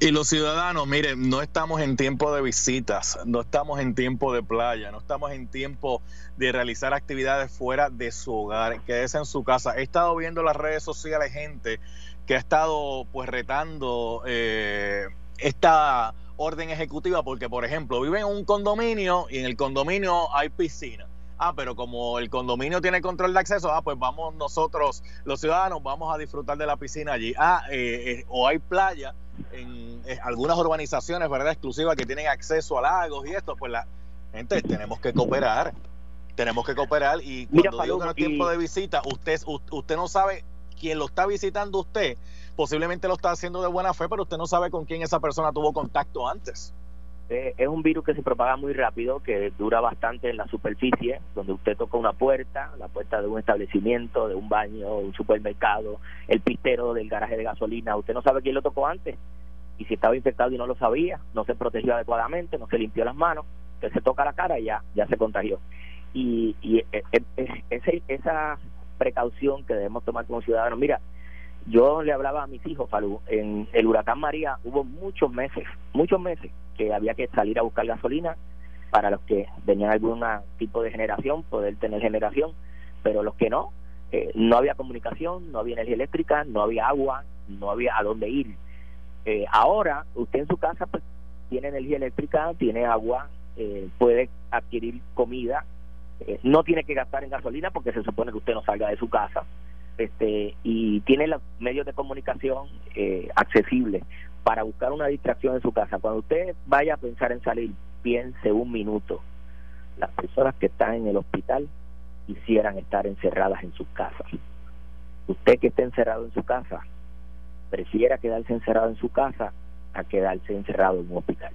Speaker 2: Y los ciudadanos, miren, no estamos en tiempo de visitas, no estamos en tiempo de playa, no estamos en tiempo de realizar actividades fuera de su hogar, quédese en su casa. He estado viendo las redes sociales gente que ha estado pues retando eh, esta orden ejecutiva porque, por ejemplo, viven en un condominio y en el condominio hay piscina ah, pero como el condominio tiene control de acceso, ah, pues vamos nosotros, los ciudadanos, vamos a disfrutar de la piscina allí. Ah, eh, eh, o hay playa en eh, algunas urbanizaciones, ¿verdad? Exclusivas que tienen acceso a lagos y esto, pues la gente, tenemos que cooperar. Tenemos que cooperar y cuando digo que no es tiempo de visita, usted, usted no sabe quién lo está visitando usted, posiblemente lo está haciendo de buena fe, pero usted no sabe con quién esa persona tuvo contacto antes.
Speaker 3: Eh, es un virus que se propaga muy rápido, que dura bastante en la superficie, donde usted toca una puerta, la puerta de un establecimiento, de un baño, un supermercado, el pistero del garaje de gasolina, usted no sabe quién lo tocó antes. Y si estaba infectado y no lo sabía, no se protegió adecuadamente, no se limpió las manos, usted se toca la cara y ya, ya se contagió. Y, y eh, eh, esa precaución que debemos tomar como ciudadanos, mira, yo le hablaba a mis hijos, Falú, en el huracán María hubo muchos meses, muchos meses que había que salir a buscar gasolina para los que tenían algún tipo de generación, poder tener generación, pero los que no, eh, no había comunicación, no había energía eléctrica, no había agua, no había a dónde ir. Eh, ahora, usted en su casa pues, tiene energía eléctrica, tiene agua, eh, puede adquirir comida, no tiene que gastar en gasolina porque se supone que usted no salga de su casa este, y tiene los medios de comunicación eh, accesibles para buscar una distracción en su casa. Cuando usted vaya a pensar en salir, piense un minuto. Las personas que están en el hospital quisieran estar encerradas en sus casas. Usted que esté encerrado en su casa, prefiera quedarse encerrado en su casa a quedarse encerrado en un hospital.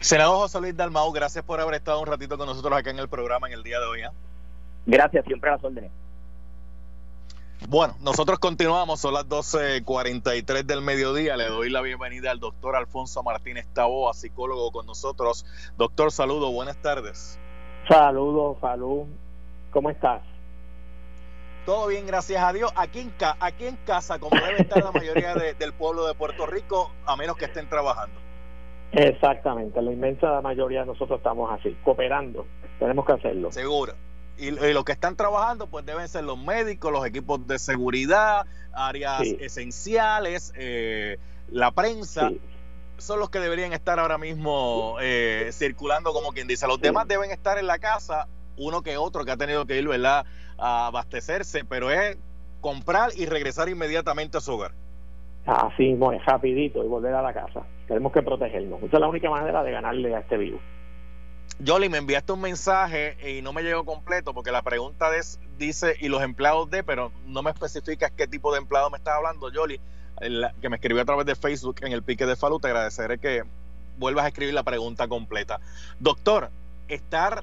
Speaker 2: Senador José Luis Dalmau, gracias por haber estado un ratito con nosotros acá en el programa en el día de hoy. ¿eh?
Speaker 3: Gracias, siempre a las órdenes.
Speaker 2: Bueno, nosotros continuamos, son las 12.43 del mediodía. Le doy la bienvenida al doctor Alfonso Martínez Taboa, psicólogo con nosotros. Doctor, saludo, buenas tardes.
Speaker 4: Saludos, salud. ¿Cómo estás?
Speaker 2: Todo bien, gracias a Dios. Aquí en, aquí en casa, como debe estar la mayoría del pueblo de Puerto Rico, a menos que estén trabajando.
Speaker 4: Exactamente, la inmensa mayoría de nosotros estamos así, cooperando. Tenemos que hacerlo.
Speaker 2: Seguro y, los que están trabajando pues deben ser los médicos, los equipos de seguridad, áreas esenciales, eh, la prensa. Son los que deberían estar ahora mismo eh, circulando como quien dice. Los demás deben estar en la casa, uno que otro que ha tenido que ir ¿verdad? a abastecerse, pero es comprar y regresar inmediatamente a su hogar.
Speaker 4: Así, es rapidito y volver a la casa. Tenemos que protegernos. Esa es la única manera de ganarle a este virus.
Speaker 2: Yoli, me enviaste un mensaje y no me llegó completo porque la pregunta dice y los empleados de, pero no me especificas qué tipo de empleado me estás hablando, Yoli, que me escribió a través de Facebook en el pique de Falú. Te agradeceré que vuelvas a escribir la pregunta completa. Doctor, estar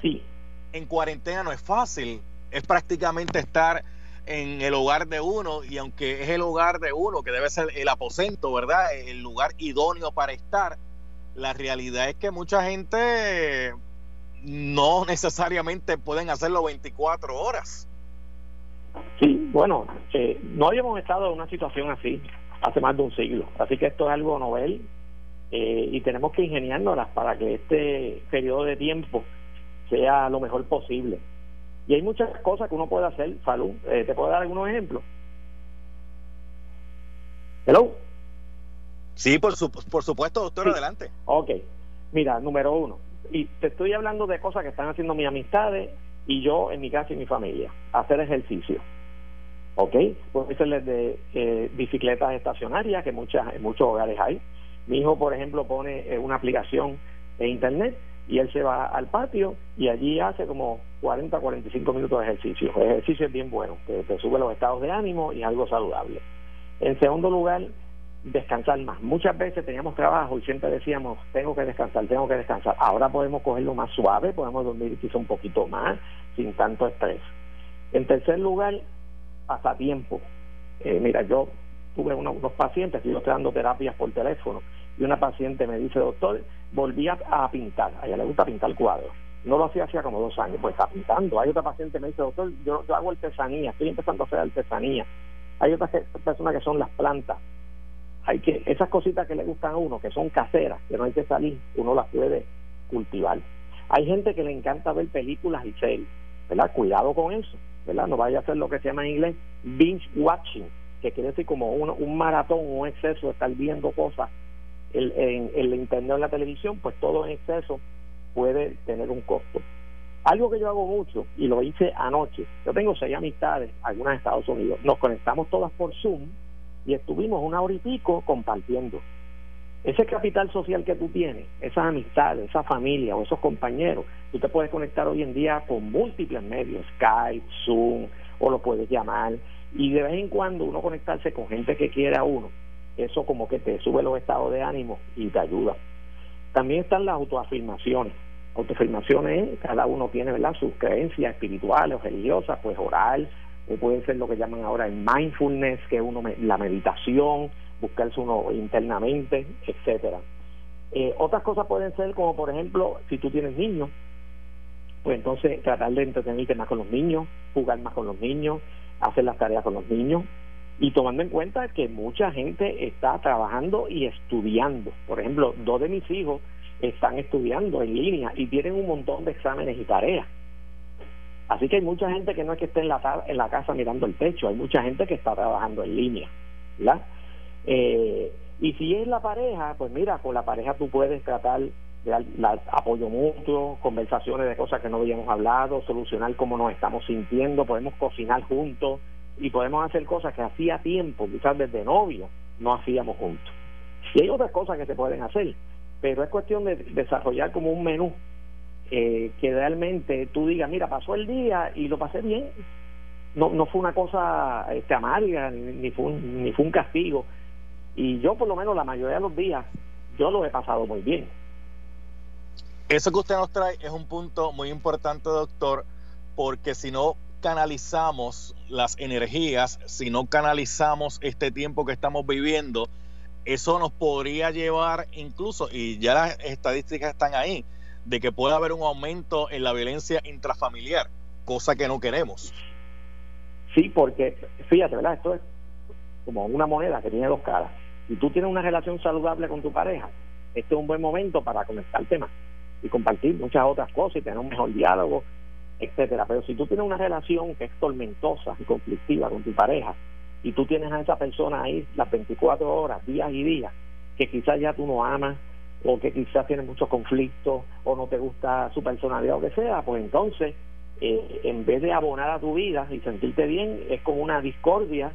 Speaker 2: en cuarentena no es fácil, es prácticamente estar en el hogar de uno y aunque es el hogar de uno, que debe ser el aposento, ¿verdad? El lugar idóneo para estar, la realidad es que mucha gente no necesariamente pueden hacerlo 24 horas.
Speaker 4: Sí, bueno, eh, no habíamos estado en una situación así hace más de un siglo, así que esto es algo novel eh, y tenemos que ingeniárnoslas para que este periodo de tiempo sea lo mejor posible. Y hay muchas cosas que uno puede hacer, Falú. Eh, ¿Te puedo dar algunos ejemplos? ¿Hello?
Speaker 2: Sí, por, por supuesto, doctor, adelante.
Speaker 4: Ok. Mira, número uno, y te estoy hablando de cosas que están haciendo mis amistades y yo en mi casa y mi familia. Hacer ejercicio. ¿Ok? Puede ser de eh, bicicletas estacionarias, que muchas, en muchos hogares hay. Mi hijo, por ejemplo, pone eh, una aplicación en internet y él se va al patio y allí hace como 40, 45 minutos de ejercicio. El ejercicio es bien bueno, te, te sube los estados de ánimo y es algo saludable. En segundo lugar, descansar más. Muchas veces teníamos trabajo y siempre decíamos, tengo que descansar, tengo que descansar. Ahora podemos cogerlo más suave, podemos dormir quizá un poquito más, sin tanto estrés. En tercer lugar, pasatiempo. Eh, mira, yo tuve unos, pacientes, yo estoy dando terapias por teléfono, y una paciente me dice, doctor, volví a, pintar, a ella le gusta pintar cuadros. No lo hacía hacía como dos años, pues está pintando. Hay otra paciente que me dice, doctor, yo, yo hago artesanía, estoy empezando a hacer artesanía. Hay otras personas que son las plantas hay que esas cositas que le gustan a uno que son caseras que no hay que salir uno las puede cultivar. Hay gente que le encanta ver películas y series verdad cuidado con eso verdad no vaya a hacer lo que se llama en inglés binge watching que quiere decir como un, un maratón un exceso de estar viendo cosas en, en el internet en la televisión pues todo en exceso puede tener un costo. Algo que yo hago mucho y lo hice anoche yo tengo seis amistades algunas en Estados Unidos nos conectamos todas por Zoom y estuvimos una hora y pico compartiendo. Ese capital social que tú tienes, esas amistades, esa familia o esos compañeros, tú te puedes conectar hoy en día con múltiples medios, Skype, Zoom, o lo puedes llamar, y de vez en cuando uno conectarse con gente que quiere a uno, eso como que te sube los estados de ánimo y te ayuda. También están las autoafirmaciones. Autoafirmaciones, cada uno tiene ¿verdad? sus creencias espirituales o religiosas, pues orar, puede ser lo que llaman ahora el mindfulness, que uno la meditación, buscarse uno internamente, etcétera. Eh, otras cosas pueden ser como por ejemplo, si tú tienes niños, pues entonces tratar de entretenerte más con los niños, jugar más con los niños, hacer las tareas con los niños y tomando en cuenta que mucha gente está trabajando y estudiando. Por ejemplo, dos de mis hijos están estudiando en línea y tienen un montón de exámenes y tareas. Así que hay mucha gente que no es que esté en la, en la casa mirando el techo, hay mucha gente que está trabajando en línea, ¿verdad? Eh, y si es la pareja, pues mira, con la pareja tú puedes tratar de dar apoyo mutuo, conversaciones de cosas que no habíamos hablado, solucionar cómo nos estamos sintiendo, podemos cocinar juntos y podemos hacer cosas que hacía tiempo, quizás desde novio, no hacíamos juntos. Y hay otras cosas que se pueden hacer, pero es cuestión de desarrollar como un menú eh, que realmente tú digas, mira, pasó el día y lo pasé bien. No, no fue una cosa este, amarga, ni, fue un, ni fue un castigo. Y yo, por lo menos, la mayoría de los días, yo lo he pasado muy bien.
Speaker 2: Eso que usted nos trae es un punto muy importante, doctor, porque si no canalizamos las energías, si no canalizamos este tiempo que estamos viviendo, eso nos podría llevar incluso, y ya las estadísticas están ahí, de que pueda haber un aumento en la violencia intrafamiliar, cosa que no queremos.
Speaker 4: Sí, porque fíjate, ¿verdad? Esto es como una moneda que tiene dos caras. Si tú tienes una relación saludable con tu pareja, este es un buen momento para conectarte más y compartir muchas otras cosas y tener un mejor diálogo, etcétera. Pero si tú tienes una relación que es tormentosa y conflictiva con tu pareja y tú tienes a esa persona ahí las 24 horas, días y días, que quizás ya tú no amas, o que quizás tiene muchos conflictos o no te gusta su personalidad o que sea, pues entonces eh, en vez de abonar a tu vida y sentirte bien, es como una discordia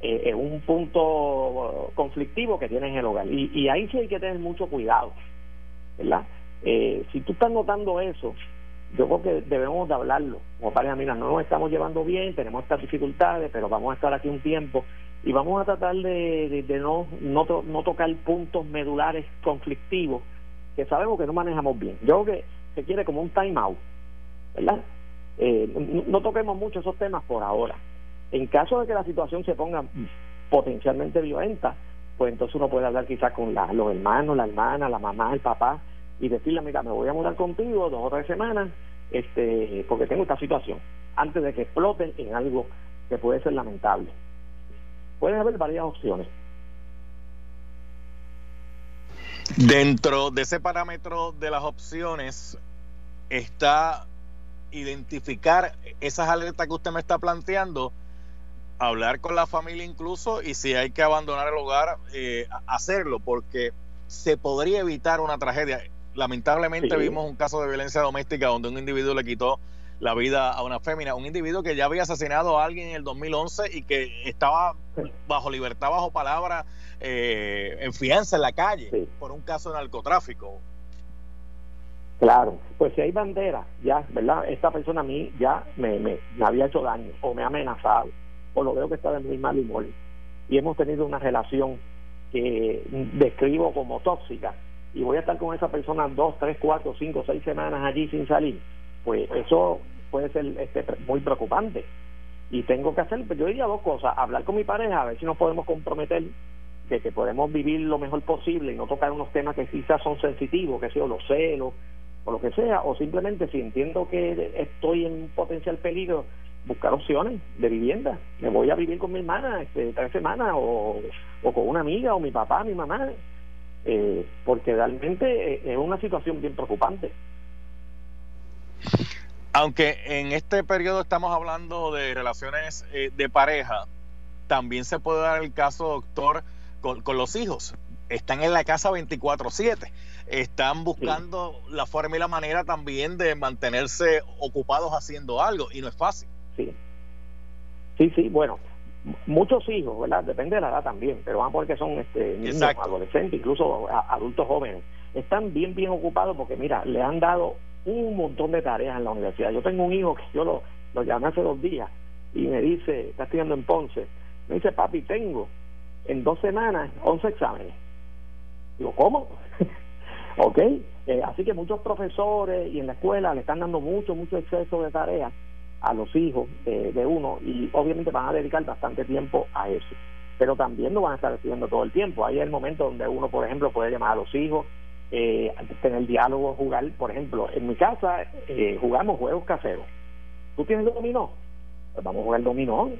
Speaker 4: eh, en un punto conflictivo que tienes en el hogar. Y, y, ahí sí hay que tener mucho cuidado, ¿verdad? Eh, si tú estás notando eso, yo creo que debemos de hablarlo como pareja, mira, no nos estamos llevando bien, tenemos estas dificultades, pero vamos a estar aquí un tiempo y vamos a tratar de, no, no, no tocar puntos medulares conflictivos que sabemos que no manejamos bien. Yo creo que se quiere como un time out, ¿verdad? Eh, no, toquemos mucho esos temas por ahora. En caso de que la situación se ponga potencialmente violenta, pues entonces uno puede hablar quizás con la, los hermanos, la hermana, la mamá, el papá, y decirle, mira, me voy a mudar contigo dos o tres semanas, este, porque tengo esta situación, antes de que explote en algo que puede ser lamentable. Pueden haber varias opciones.
Speaker 2: Dentro de ese parámetro de las opciones está identificar esas alertas que usted me está planteando, hablar con la familia incluso y si hay que abandonar el hogar, eh, hacerlo, porque se podría evitar una tragedia. Lamentablemente vimos un caso de violencia doméstica donde un individuo le quitó la vida a una fémina, un individuo que ya había asesinado a alguien en el 2011 y que estaba bajo libertad, bajo palabra, eh, en fianza en la calle por un caso de narcotráfico.
Speaker 4: Claro, pues si hay bandera, ya, ¿verdad? Esta persona a mí ya me, me, había hecho daño o me ha amenazado o lo veo que está de muy mal humor y hemos tenido una relación que describo como tóxica y voy a estar con esa persona dos, tres, cuatro, cinco, seis semanas allí sin salir, pues eso puede ser este, muy preocupante. Y tengo que hacer, pues yo diría dos cosas, hablar con mi pareja, a ver si nos podemos comprometer de que podemos vivir lo mejor posible y no tocar unos temas que quizás son sensitivos, que sea los celos o lo que sea, o simplemente si entiendo que estoy en potencial peligro, buscar opciones de vivienda. Me voy a vivir con mi hermana este, tres semanas o, o con una amiga o mi papá, mi mamá, eh, porque realmente eh, es una situación bien preocupante.
Speaker 2: Aunque en este periodo estamos hablando de relaciones eh, de pareja, también se puede dar el caso, doctor, con, con los hijos. Están en la casa 24/7 están buscando la forma y la manera también de mantenerse ocupados haciendo algo y no es fácil.
Speaker 4: Sí, sí, sí, bueno, muchos hijos, ¿verdad? Depende de la edad también, pero vamos a poner que son este, niños, adolescentes, incluso adultos jóvenes. Están bien, bien ocupados porque, mira, le han dado un montón de tareas en la universidad. Yo tengo un hijo que yo lo, lo llamé hace dos días y me dice, está estudiando en Ponce, me dice, papi, tengo en dos semanas 11 exámenes. Digo, ¿cómo? ¿Ok? Eh, así que muchos profesores y en la escuela le están dando mucho, mucho exceso de tareas a los hijos de uno y obviamente van a dedicar bastante tiempo a eso. Pero también no van a estar estudiando todo el tiempo. Ahí es el momento donde uno, por ejemplo, puede llamar a los hijos, eh, tener diálogo, jugar. Por ejemplo, en mi casa eh, jugamos juegos caseros. ¿Tú tienes dominó? Pues vamos a jugar dominó.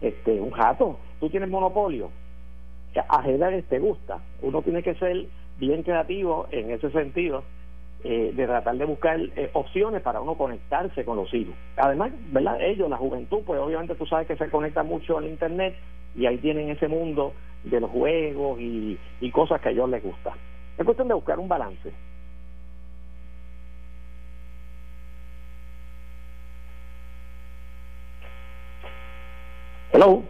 Speaker 4: Este, un jato. ¿Tú tienes monopolio? Ajedrez te gusta. Uno tiene que ser bien creativo en ese sentido eh, de tratar de buscar eh, opciones para uno conectarse con los hijos. Además, ¿verdad? Ellos, la juventud, pues obviamente tú sabes que se conecta mucho al Internet y ahí tienen ese mundo de los juegos y, y cosas que a ellos les gusta. Es cuestión de buscar un balance. Hello.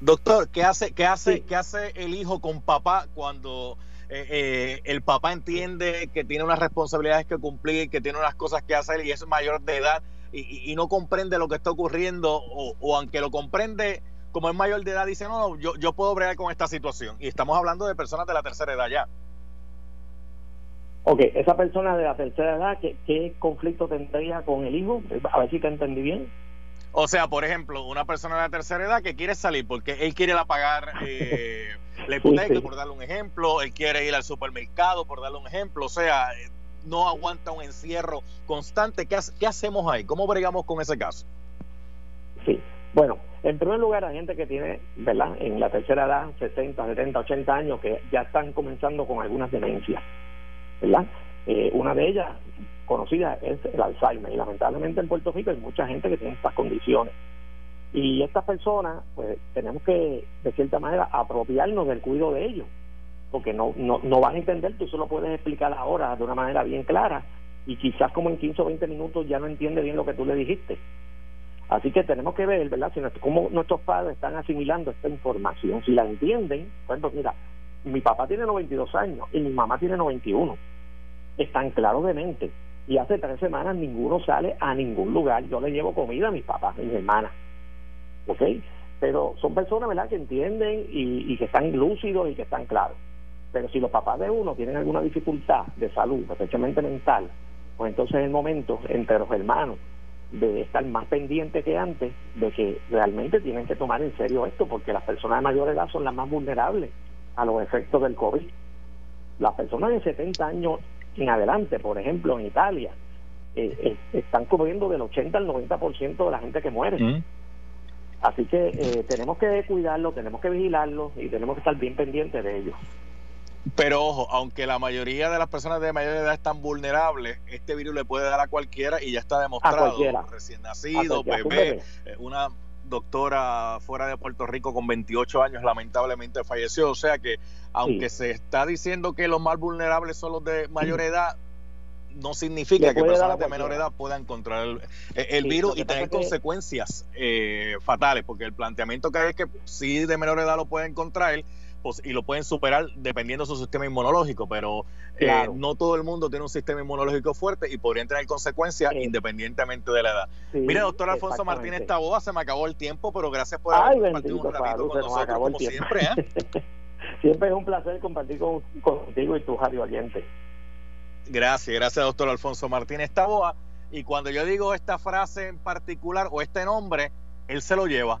Speaker 2: Doctor, ¿qué hace, qué hace, qué hace el hijo con papá cuando eh, eh, el papá entiende que tiene unas responsabilidades que cumplir, que tiene unas cosas que hacer y es mayor de edad y, no comprende lo que está ocurriendo o, aunque lo comprende como es mayor de edad dice no, no yo, yo puedo bregar con esta situación y estamos hablando de personas de la tercera edad ya.
Speaker 4: Ok, esa persona de la tercera edad, ¿qué, qué conflicto tendría con el hijo? A ver si te entendí bien.
Speaker 2: O sea, por ejemplo, una persona de la tercera edad que quiere salir porque él quiere la pagar eh, la hipoteca, por darle un ejemplo, él quiere ir al supermercado, por darle un ejemplo, o sea, no aguanta un encierro constante. ¿Qué, qué hacemos ahí? ¿Cómo bregamos con ese caso?
Speaker 4: Sí, bueno, en primer lugar, hay gente que tiene, ¿verdad? En la tercera edad, 60, 70, 80 años, que ya están comenzando con algunas demencias, ¿verdad? Eh, una de ellas conocida es el Alzheimer y lamentablemente en Puerto Rico hay mucha gente que tiene estas condiciones y estas personas pues tenemos que de cierta manera apropiarnos del cuidado de ellos porque no, no, no van a entender, tú solo puedes explicar ahora de una manera bien clara y quizás como en 15 o 20 minutos ya no entiende bien lo que tú le dijiste. Así que tenemos que ver, ¿verdad? Si cómo nuestros padres están asimilando esta información. Si la entienden, pues, pues mira, mi papá tiene 92 años y mi mamá tiene 91. Están claros de mente. Y hace tres semanas ninguno sale a ningún lugar. Yo le llevo comida a mis papás, a mis hermanas. ¿Ok? Pero son personas, ¿verdad?, que entienden y, y que están lúcidos y que están claros. Pero si los papás de uno tienen alguna dificultad de salud, especialmente mental, pues entonces es el momento entre los hermanos de estar más pendiente que antes de que realmente tienen que tomar en serio esto, porque las personas de mayor edad son las más vulnerables a los efectos del COVID. Las personas de 70 años en adelante, por ejemplo, en Italia, eh, eh, están cubriendo del 80 al 90% de la gente que muere.
Speaker 2: Mm.
Speaker 4: Así que eh, tenemos que cuidarlo, tenemos que vigilarlo y tenemos que estar bien pendientes de ellos.
Speaker 2: Pero ojo, aunque la mayoría de las personas de mayor edad están vulnerables, este virus le puede dar a cualquiera y ya está demostrado. Recién nacido, bebé, eh, una doctora fuera de Puerto Rico con 28 años lamentablemente falleció. O sea que aunque se está diciendo que los más vulnerables son los de mayor edad, no significa que personas de menor edad puedan encontrar el, el
Speaker 4: Sí,
Speaker 2: virus y tener
Speaker 4: que-
Speaker 2: consecuencias eh, fatales, porque el planteamiento que hay es que sí de menor edad lo pueden contraer y lo pueden superar dependiendo de su sistema inmunológico, pero eh, no todo el mundo tiene un sistema inmunológico fuerte y podrían tener consecuencias
Speaker 4: Sí.
Speaker 2: independientemente de la edad.
Speaker 4: Sí,
Speaker 2: Mire, doctor Alfonso. Martínez Taboa, se me acabó el tiempo, pero gracias por
Speaker 4: Ay,
Speaker 2: haber compartido un ratito con nosotros, como siempre. ¿eh?
Speaker 4: Siempre es un placer compartir con, contigo y tus radio oyentes.
Speaker 2: Gracias, gracias, doctor Alfonso Martínez Taboa. Y cuando yo digo esta frase en particular o este nombre, él se lo lleva.